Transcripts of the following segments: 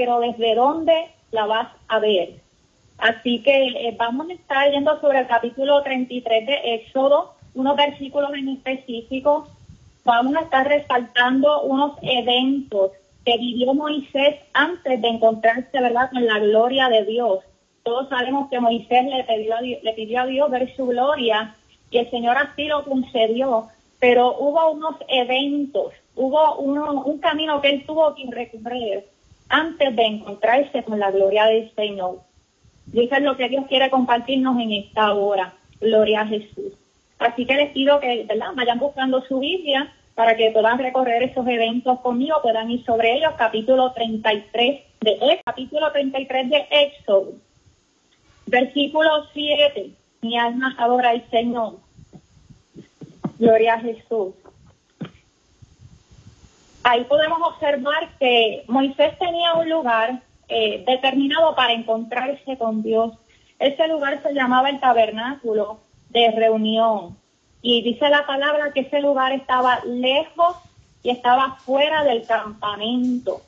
pero ¿desde dónde la vas a ver? Así que eh, vamos a estar yendo sobre el capítulo 33 de Éxodo, unos versículos en específico. Vamos a estar resaltando unos eventos que vivió Moisés antes de encontrarse, ¿verdad?, con la gloria de Dios. Todos sabemos que Moisés le pidió, a Dios, le pidió a Dios ver su gloria y el Señor así lo concedió, pero hubo unos eventos, hubo uno, un camino que él tuvo que recorrer antes de encontrarse con la gloria del Señor. Y lo que Dios quiere compartirnos en esta hora. Gloria a Jesús. Así que les pido que ¿verdad? vayan buscando su Biblia para que puedan recorrer esos eventos conmigo, puedan ir sobre ellos. Capítulo 33 de capítulo 33 de Éxodo. Versículo 7. Mi alma adora al Señor. Gloria a Jesús. Ahí podemos observar que Moisés tenía un lugar eh, determinado para encontrarse con Dios. Ese lugar se llamaba el tabernáculo de reunión. Y dice la palabra que ese lugar estaba lejos y estaba fuera del campamento.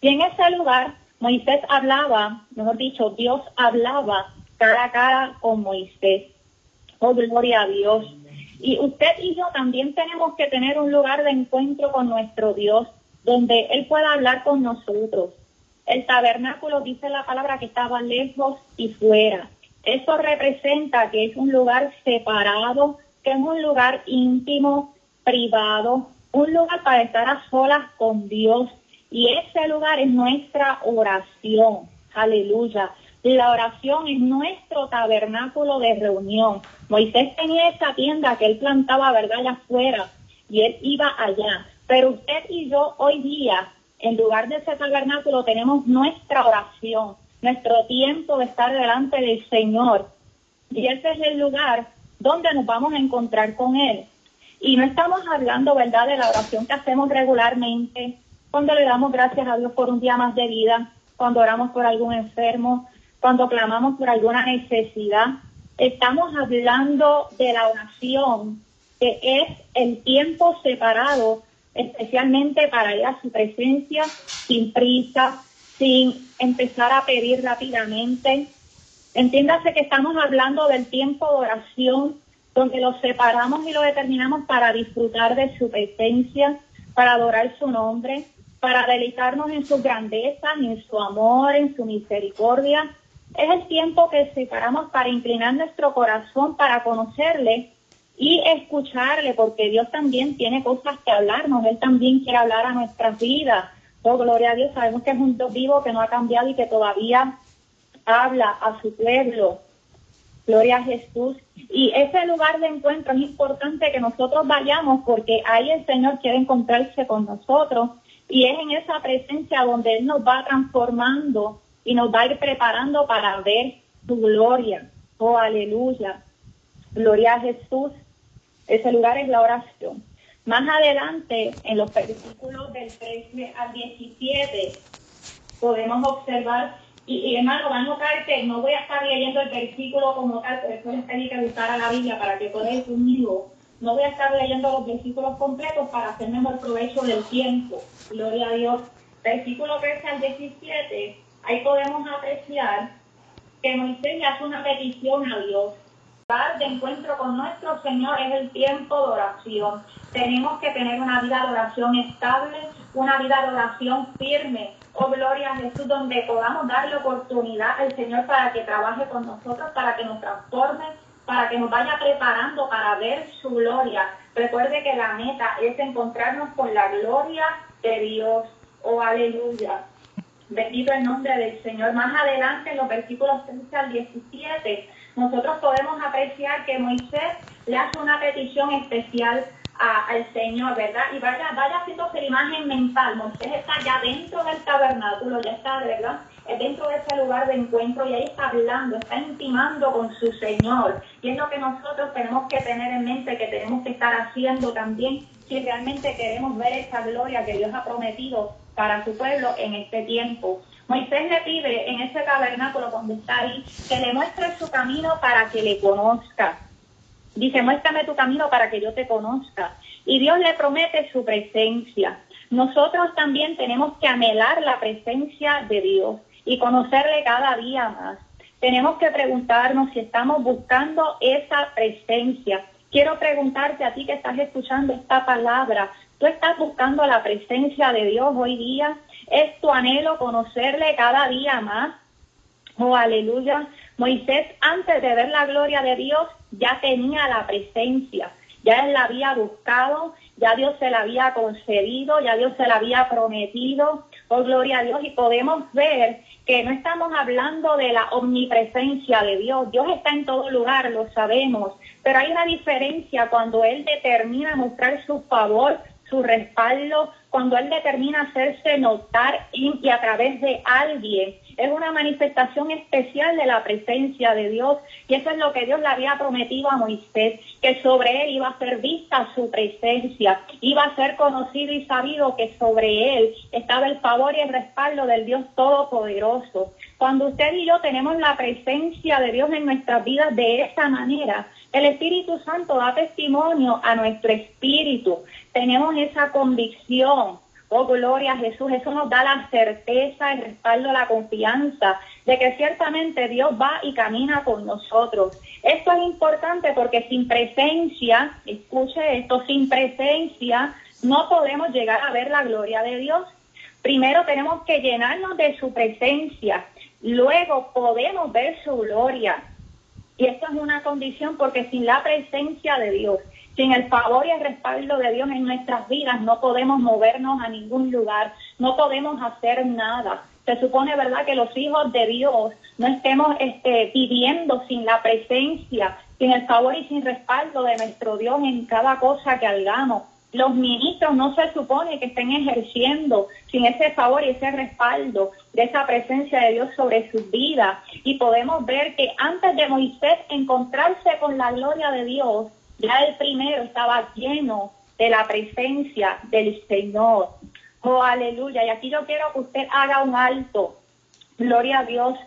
Y en ese lugar Moisés hablaba, mejor dicho, Dios hablaba cara a cara con Moisés. Oh, gloria a Dios. Y usted y yo también tenemos que tener un lugar de encuentro con nuestro Dios, donde Él pueda hablar con nosotros. El tabernáculo dice la palabra que estaba lejos y fuera. Eso representa que es un lugar separado, que es un lugar íntimo, privado, un lugar para estar a solas con Dios. Y ese lugar es nuestra oración. Aleluya. La oración es nuestro tabernáculo de reunión. Moisés tenía esa tienda que él plantaba, ¿verdad?, allá afuera, y él iba allá. Pero usted y yo hoy día en lugar de ese tabernáculo tenemos nuestra oración, nuestro tiempo de estar delante del Señor. Y ese es el lugar donde nos vamos a encontrar con Él. Y no estamos hablando, ¿verdad?, de la oración que hacemos regularmente, cuando le damos gracias a Dios por un día más de vida, cuando oramos por algún enfermo, cuando clamamos por alguna necesidad. Estamos hablando de la oración, que es el tiempo separado especialmente para ir a su presencia sin prisa, sin empezar a pedir rápidamente. Entiéndase que estamos hablando del tiempo de oración, donde lo separamos y lo determinamos para disfrutar de su presencia, para adorar su nombre, para deleitarnos en su grandeza, en su amor, en su misericordia. Es el tiempo que separamos para inclinar nuestro corazón, para conocerle y escucharle, porque Dios también tiene cosas que hablarnos, Él también quiere hablar a nuestras vidas. Oh, gloria a Dios, sabemos que es un Dios vivo que no ha cambiado y que todavía habla a su pueblo. Gloria a Jesús. Y ese lugar de encuentro es importante que nosotros vayamos porque ahí el Señor quiere encontrarse con nosotros y es en esa presencia donde Él nos va transformando y nos va a ir preparando para ver su gloria. Oh, aleluya. Gloria a Jesús. Ese lugar es la oración. Más adelante, en los versículos del 13 al 17, podemos observar, y, hermano, van a notar que no voy a estar leyendo el versículo como tal, por eso les pedí que buscar a la Biblia para que podáis conmigo. No voy a estar leyendo los versículos completos para hacer mejor provecho del tiempo. Gloria a Dios. Versículo 13 al 17, ahí podemos apreciar que Moisés le hace una petición a Dios de encuentro con nuestro Señor es el tiempo de oración. Tenemos que tener una vida de oración estable, una vida de oración firme. Oh, gloria a Jesús, donde podamos darle oportunidad al Señor para que trabaje con nosotros, para que nos transforme, para que nos vaya preparando para ver su gloria. Recuerde que la meta es encontrarnos con la gloria de Dios. Oh, aleluya. Bendito el nombre del Señor. Más adelante, en los versículos 13 al 17, nosotros podemos apreciar que Moisés le hace una petición especial al Señor, ¿verdad? Y vaya, vaya haciéndose la imagen mental. Moisés está ya dentro del tabernáculo, ya está, ¿verdad? Es dentro de ese lugar de encuentro y ahí está hablando, está intimando con su Señor. Y es lo que nosotros tenemos que tener en mente, que tenemos que estar haciendo también si realmente queremos ver esa gloria que Dios ha prometido para su pueblo en este tiempo. Moisés le pide en ese tabernáculo donde está ahí que le muestre su camino para que le conozca. Dice, muéstrame tu camino para que yo te conozca. Y Dios le promete su presencia. nosotros también tenemos que anhelar la presencia de Dios y conocerle cada día más. Tenemos que preguntarnos si estamos buscando esa presencia. Quiero preguntarte a ti que estás escuchando esta palabra, ¿tú estás buscando la presencia de Dios hoy día? ¿Es tu anhelo conocerle cada día más? Oh, aleluya. Moisés, antes de ver la gloria de Dios, ya tenía la presencia. Ya él la había buscado, ya Dios se la había concedido, ya Dios se la había prometido. Oh, gloria a Dios. Y podemos ver que no estamos hablando de la omnipresencia de Dios. Dios está en todo lugar, lo sabemos. Pero hay una diferencia cuando Él determina mostrar su favor, su respaldo, cuando Él determina hacerse notar y a través de alguien es una manifestación especial de la presencia de Dios y eso es lo que Dios le había prometido a Moisés, que sobre él iba a ser vista su presencia, iba a ser conocido y sabido que sobre él estaba el favor y el respaldo del Dios Todopoderoso. Cuando usted y yo tenemos la presencia de Dios en nuestras vidas de esa manera, el Espíritu Santo da testimonio a nuestro espíritu. Tenemos esa convicción Oh, gloria a Jesús. Eso nos da la certeza, el respaldo, la confianza de que ciertamente Dios va y camina con nosotros. Esto es importante porque sin presencia, escuche esto, sin presencia no podemos llegar a ver la gloria de Dios. Primero tenemos que llenarnos de su presencia, luego podemos ver su gloria. Y esto es una condición porque sin la presencia de Dios sin el favor y el respaldo de Dios en nuestras vidas no podemos movernos a ningún lugar, no podemos hacer nada. Se supone, ¿verdad?, que los hijos de Dios no estemos este, viviendo sin la presencia, sin el favor y sin respaldo de nuestro Dios en cada cosa que hagamos. Los ministros no se supone que estén ejerciendo sin ese favor y ese respaldo de esa presencia de Dios sobre sus vidas. Y podemos ver que antes de Moisés encontrarse con la gloria de Dios, ya el primero estaba lleno de la presencia del Señor. Oh, aleluya. Y aquí yo quiero que usted haga un alto. Gloria a Dios.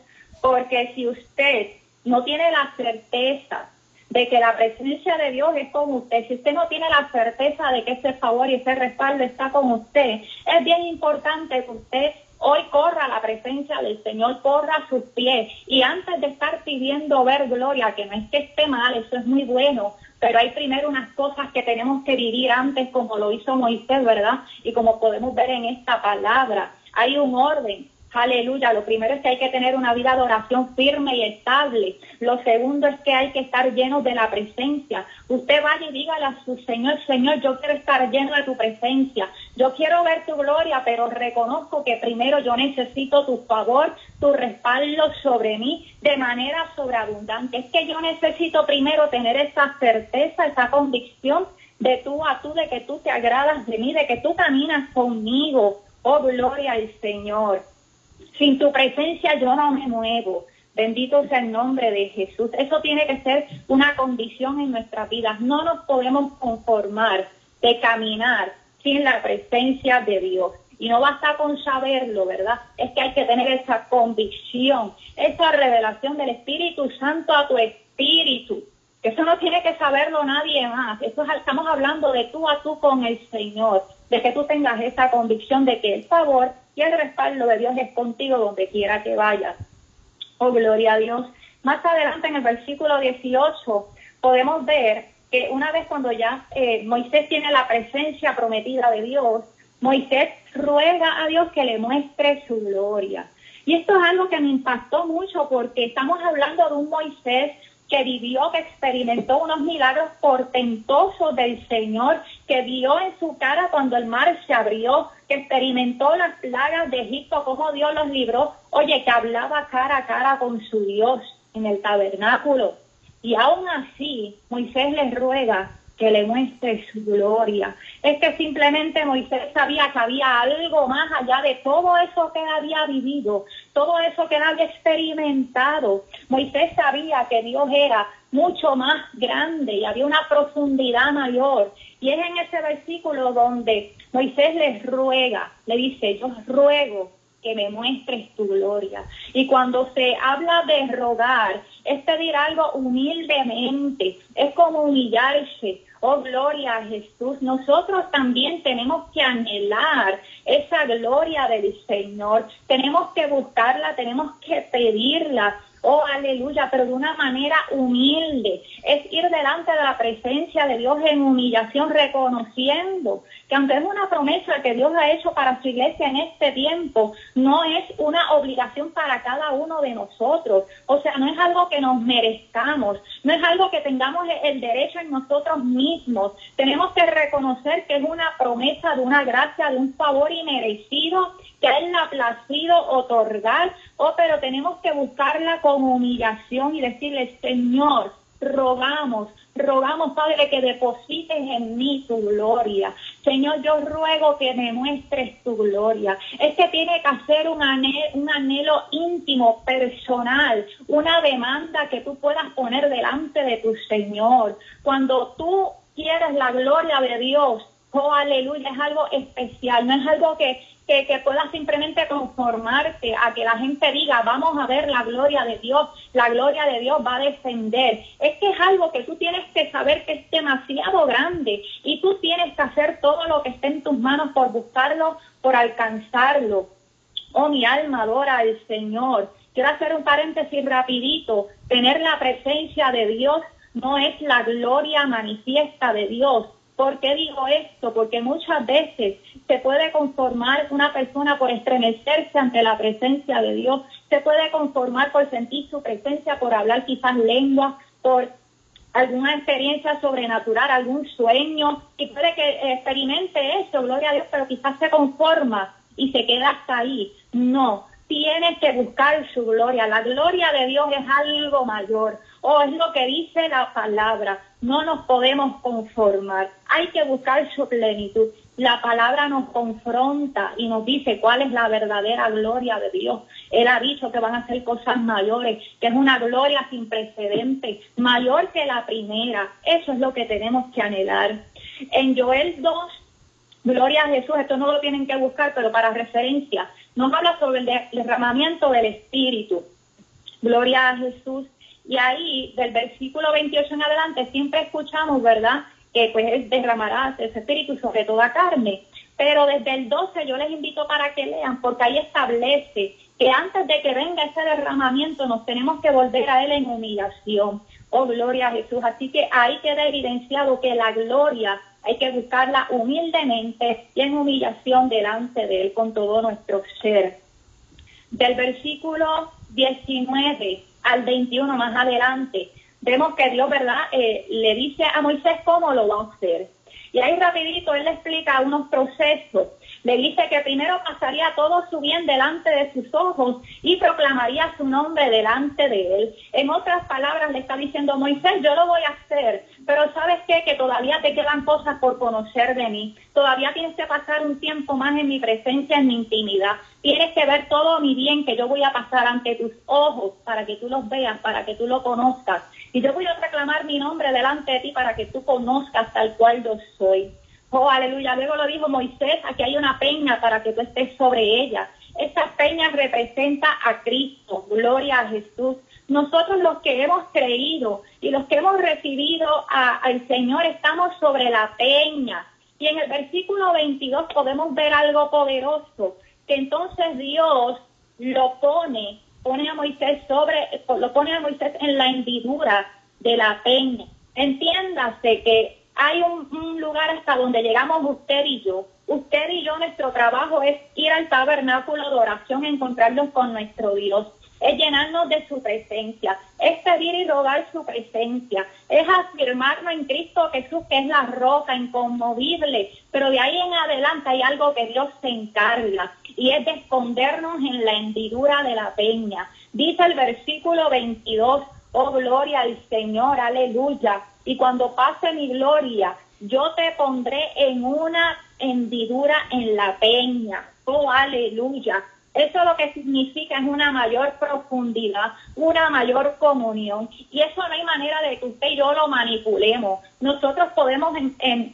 Porque si usted no tiene la certeza de que la presencia de Dios es con usted, si usted no tiene la certeza de que ese favor y ese respaldo está con usted, es bien importante que usted hoy corra la presencia del Señor, corra a sus pies y antes de estar pidiendo ver gloria, que no es que esté mal, eso es muy bueno, pero hay primero unas cosas que tenemos que vivir antes, como lo hizo Moisés, ¿verdad? Y como podemos ver en esta palabra, hay un orden. Aleluya. Lo primero es que hay que tener una vida de oración firme y estable. Lo segundo es que hay que estar lleno de la presencia. Usted vaya y dígale a su Señor, Señor, yo quiero estar lleno de tu presencia. Yo quiero ver tu gloria, pero reconozco que primero yo necesito tu favor, tu respaldo sobre mí de manera sobreabundante. Es que yo necesito primero tener esa certeza, esa convicción de tú a tú, de que tú te agradas de mí, de que tú caminas conmigo. Oh, gloria al Señor. Sin tu presencia yo no me muevo. Bendito sea el nombre de Jesús. Eso tiene que ser una condición en nuestras vidas. No nos podemos conformar de caminar sin la presencia de Dios. Y no basta con saberlo, ¿verdad? Es que hay que tener esa convicción, esa revelación del Espíritu Santo a tu espíritu. Eso no tiene que saberlo nadie más. Eso estamos hablando de tú a tú con el Señor, de que tú tengas esa convicción de que el favor y el respaldo de Dios es contigo donde quiera que vayas. Oh, gloria a Dios. Más adelante en el versículo 18 podemos ver que una vez cuando ya eh, Moisés tiene la presencia prometida de Dios, Moisés ruega a Dios que le muestre su gloria. Y esto es algo que me impactó mucho porque estamos hablando de un Moisés que vivió, que experimentó unos milagros portentosos del Señor, que vio en su cara cuando el mar se abrió, que experimentó las plagas de Egipto, cómo Dios los libró, oye, que hablaba cara a cara con su Dios en el tabernáculo. Y aún así, Moisés le ruega que le muestre su gloria. Es que simplemente Moisés sabía que había algo más allá de todo eso que había vivido, todo eso que había experimentado. Moisés sabía que Dios era mucho más grande y había una profundidad mayor. Y es en ese versículo donde Moisés les ruega, le dice, yo ruego que me muestres tu gloria. Y cuando se habla de rogar, es pedir algo humildemente, es como humillarse. Oh, gloria a Jesús. Nosotros también tenemos que anhelar esa gloria del Señor. Tenemos que buscarla, tenemos que pedirla. Oh, aleluya, pero de una manera humilde. Es ir delante de la presencia de Dios en humillación, reconociendo que aunque es una promesa que Dios ha hecho para su iglesia en este tiempo, no es una obligación para cada uno de nosotros. O sea, no es algo que nos merezcamos, no es algo que tengamos el derecho en nosotros mismos. Tenemos que reconocer que es una promesa de una gracia, de un favor inmerecido que a Él ha placido otorgar. Oh, pero tenemos que buscarla con humillación y decirle, Señor, rogamos, rogamos, Padre, que deposites en mí tu gloria. Señor, yo ruego que me muestres tu gloria. Es que tiene que hacer un anhelo, un anhelo íntimo, personal, una demanda que tú puedas poner delante de tu Señor. Cuando tú quieres la gloria de Dios, oh aleluya, es algo especial, no es algo que, que, puedas simplemente conformarte a que la gente diga, vamos a ver la gloria de Dios, la gloria de Dios va a descender. Es que es algo que tú tienes que saber que es demasiado grande y tú tienes que hacer todo lo que esté en tus manos por buscarlo, por alcanzarlo. Oh, mi alma adora al Señor. Quiero hacer un paréntesis rapidito. Tener la presencia de Dios no es la gloria manifiesta de Dios ¿Por qué digo esto? Porque muchas veces se puede conformar una persona por estremecerse ante la presencia de Dios, se puede conformar por sentir su presencia, por hablar quizás lengua, por alguna experiencia sobrenatural, algún sueño, y puede que experimente eso, gloria a Dios, pero quizás se conforma y se queda hasta ahí. No, tienes que buscar su gloria. La gloria de Dios es algo mayor. O es lo que dice la palabra. No nos podemos conformar. Hay que buscar su plenitud. La palabra nos confronta y nos dice cuál es la verdadera gloria de Dios. Él ha dicho que van a ser cosas mayores, que es una gloria sin precedentes, mayor que la primera. Eso es lo que tenemos que anhelar. En Joel 2, gloria a Jesús, esto no lo tienen que buscar, pero para referencia, nos habla sobre el derramamiento del Espíritu. Gloria a Jesús. Y ahí, del versículo 28 en adelante, siempre escuchamos, ¿verdad? Que pues derramará ese Espíritu sobre toda carne. Pero desde el 12 yo les invito para que lean, porque ahí establece que antes de que venga ese derramamiento nos tenemos que volver a Él en humillación. Oh, gloria a Jesús. Así que ahí queda evidenciado que la gloria hay que buscarla humildemente y en humillación delante de Él con todo nuestro ser. Del versículo 19 al 21 más adelante, vemos que Dios, ¿verdad?, eh, le dice a Moisés cómo lo va a hacer. Y ahí rapidito él le explica unos procesos le dice que primero pasaría todo su bien delante de sus ojos y proclamaría su nombre delante de él. En otras palabras, le está diciendo Moisés, yo lo voy a hacer, pero sabes qué, que todavía te quedan cosas por conocer de mí. Todavía tienes que pasar un tiempo más en mi presencia, en mi intimidad. Tienes que ver todo mi bien que yo voy a pasar ante tus ojos para que tú los veas, para que tú lo conozcas. Y yo voy a reclamar mi nombre delante de ti para que tú conozcas tal cual yo soy. Oh, aleluya. Luego lo dijo Moisés, aquí hay una peña para que tú estés sobre ella. Esta peña representa a Cristo, gloria a Jesús. Nosotros los que hemos creído y los que hemos recibido al Señor estamos sobre la peña. Y en el versículo 22 podemos ver algo poderoso, que entonces Dios lo pone, pone a Moisés sobre, lo pone a Moisés en la hendidura de la peña. Entiéndase que hay un, lugar hasta donde llegamos usted y yo. Usted y yo, nuestro trabajo es ir al tabernáculo de oración, encontrarnos con nuestro Dios es llenarnos de su presencia, es pedir y rogar su presencia, es afirmarnos en Cristo Jesús, que es la roca inconmovible, pero de ahí en adelante hay algo que Dios se encarga y es de escondernos en la hendidura de la peña. Dice el versículo 22, oh gloria al Señor, aleluya, y cuando pase mi gloria, yo te pondré en una hendidura en la peña. Oh, aleluya. Eso lo que significa es una mayor profundidad, una mayor comunión. Y eso no hay manera de que usted y yo lo manipulemos. Nosotros podemos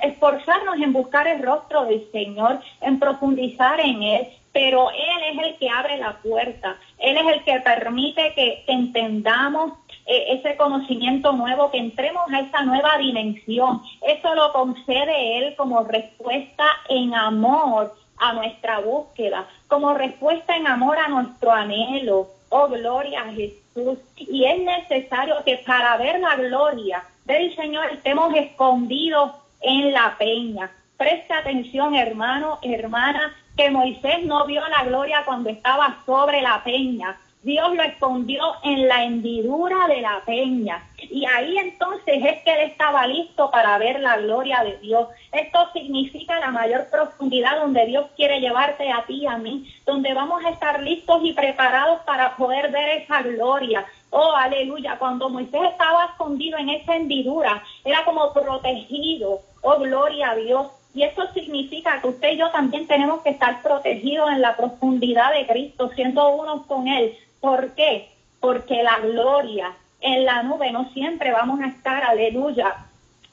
esforzarnos en buscar el rostro del Señor, en profundizar en Él, pero Él es el que abre la puerta. Él es el que permite que entendamos eh, ese conocimiento nuevo, que entremos a esa nueva dimensión. Eso lo concede Él como respuesta en amor a nuestra búsqueda, como respuesta en amor a nuestro anhelo. Oh, gloria a Jesús. Y es necesario que para ver la gloria del Señor estemos escondidos en la peña. Presta atención, hermano, hermana, que Moisés no vio la gloria cuando estaba sobre la peña. Dios lo escondió en la hendidura de la peña. Y ahí entonces es que él estaba listo para ver la gloria de Dios. Esto significa la mayor profundidad donde Dios quiere llevarte a ti a mí, donde vamos a estar listos y preparados para poder ver esa gloria. Oh, aleluya. Cuando Moisés estaba escondido en esa hendidura, era como protegido. Oh, gloria a Dios. Y eso significa que usted y yo también tenemos que estar protegidos en la profundidad de Cristo, siendo unos con Él. ¿Por qué? Porque la gloria en la nube no siempre vamos a estar, aleluya.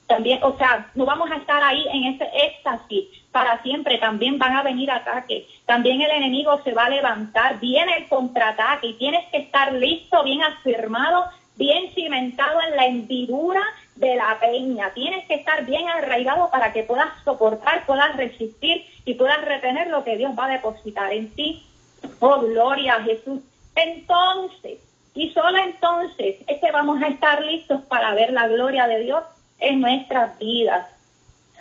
También, o sea, no vamos a estar ahí en ese éxtasis para siempre. También van a venir ataques. También el enemigo se va a levantar. Viene el contraataque y tienes que estar listo, bien afirmado, bien cimentado en la hendidura de la peña. Tienes que estar bien arraigado para que puedas soportar, puedas resistir y puedas retener lo que Dios va a depositar en ti. Oh, gloria a Jesús. Entonces, y solo entonces es que vamos a estar listos para ver la gloria de Dios en nuestras vidas.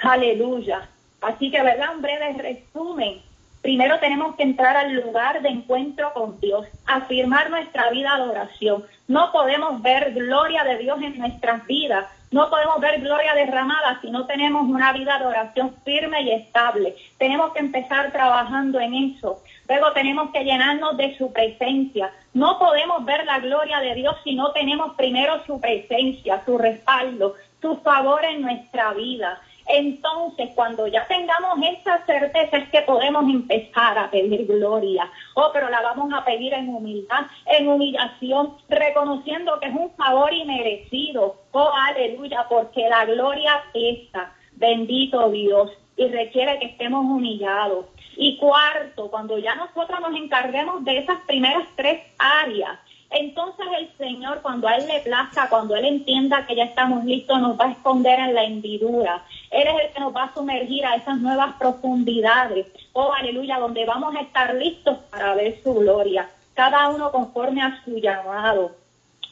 Aleluya. Así que, ¿verdad? Un breve resumen. Primero tenemos que entrar al lugar de encuentro con Dios, afirmar nuestra vida de oración. No podemos ver gloria de Dios en nuestras vidas no podemos ver gloria derramada si no tenemos una vida de oración firme y estable. Tenemos que empezar trabajando en eso. Luego tenemos que llenarnos de su presencia. No podemos ver la gloria de Dios si no tenemos primero su presencia, su respaldo, su favor en nuestra vida. Entonces, cuando ya tengamos esa certeza es que podemos empezar a pedir gloria. Oh, pero la vamos a pedir en humildad, en humillación, reconociendo que es un favor inmerecido. Oh, aleluya, porque la gloria pesa. Bendito Dios. Y requiere que estemos humillados. Y cuarto, cuando ya nosotros nos encarguemos de esas primeras tres áreas, entonces el Señor, cuando a Él le plazca, cuando Él entienda que ya estamos listos, nos va a esconder en la hendidura. Él es el que nos va a sumergir a esas nuevas profundidades. Oh, aleluya, donde vamos a estar listos para ver su gloria. Cada uno conforme a su llamado.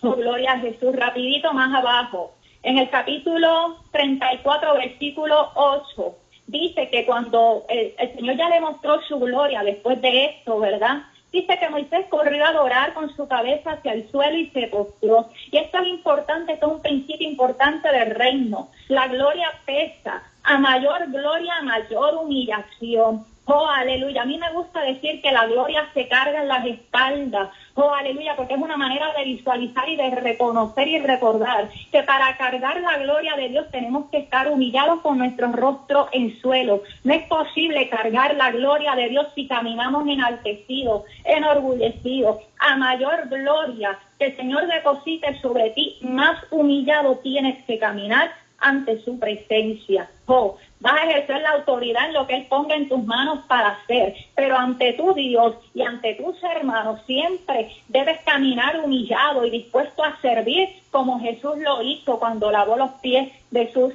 Oh, gloria a Jesús. Rapidito más abajo. En el capítulo 34, versículo 8, dice que cuando el, el Señor ya le mostró su gloria después de esto, ¿verdad? Dice que Moisés corrió a adorar con su cabeza hacia el suelo y se postró. Y esto es importante, esto es un principio importante del reino. La gloria pesa. A mayor gloria, a mayor humillación. Oh, aleluya. A mí me gusta decir que la gloria se carga en las espaldas. Oh, aleluya, porque es una manera de visualizar y de reconocer y recordar que para cargar la gloria de Dios tenemos que estar humillados con nuestro rostro en suelo. No es posible cargar la gloria de Dios si caminamos enaltecidos, enorgullecidos. A mayor gloria que el Señor deposite sobre ti, más humillado tienes que caminar ante su presencia. Oh, vas a ejercer la autoridad en lo que Él ponga en tus manos para hacer, pero ante tu Dios y ante tus hermanos siempre debes caminar humillado y dispuesto a servir como Jesús lo hizo cuando lavó los pies de sus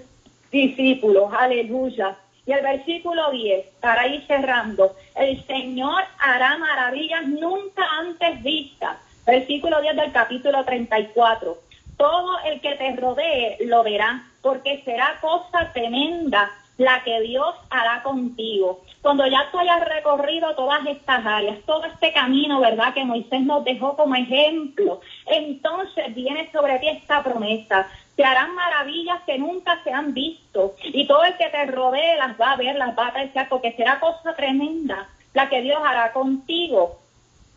discípulos. Aleluya. Y el versículo 10, para ir cerrando, el Señor hará maravillas nunca antes vistas. Versículo 10 del capítulo 34. Todo el que te rodee lo verá, porque será cosa tremenda la que Dios hará contigo. Cuando ya tú hayas recorrido todas estas áreas, todo este camino, ¿verdad? Que Moisés nos dejó como ejemplo, entonces viene sobre ti esta promesa. Te harán maravillas que nunca se han visto y todo el que te rodee las va a ver, las va a apreciar, porque será cosa tremenda la que Dios hará contigo.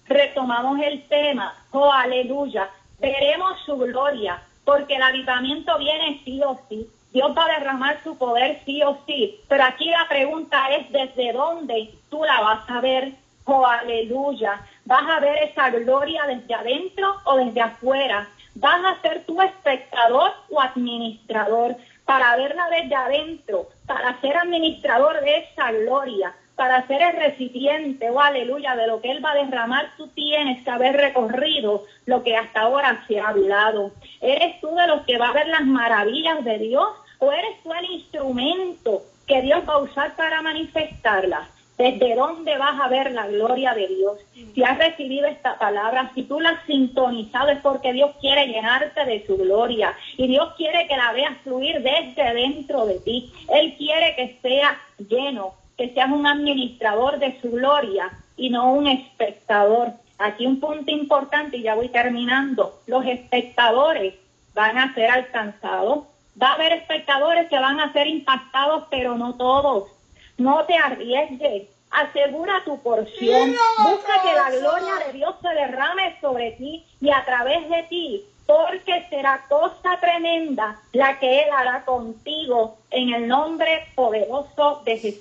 Retomamos el tema, oh aleluya, veremos su gloria, porque el avivamiento viene sí o sí. Dios va a derramar su poder sí o sí. Pero aquí la pregunta es desde dónde tú la vas a ver. Oh, aleluya. ¿Vas a ver esa gloria desde adentro o desde afuera? ¿Vas a ser tu espectador o administrador? Para verla desde adentro, para ser administrador de esa gloria, para ser el recipiente, oh aleluya, de lo que Él va a derramar, tú tienes que haber recorrido lo que hasta ahora se ha hablado. ¿Eres tú de los que va a ver las maravillas de Dios o eres tú el instrumento que Dios va a usar para manifestarlas? ¿Desde dónde vas a ver la gloria de Dios? Si has recibido esta palabra, si tú la has sintonizado es porque Dios quiere llenarte de su gloria y Dios quiere que la veas fluir desde dentro de ti. Él quiere que sea lleno, que seas un administrador de su gloria y no un espectador. Aquí un punto importante y ya voy terminando. Los espectadores van a ser alcanzados. Va a haber espectadores que van a ser impactados, pero no todos. No te arriesgues. Asegura tu porción. Busca que la gloria de Dios se derrame sobre ti y a través de ti porque será cosa tremenda la que Él hará contigo en el nombre poderoso de Jesús.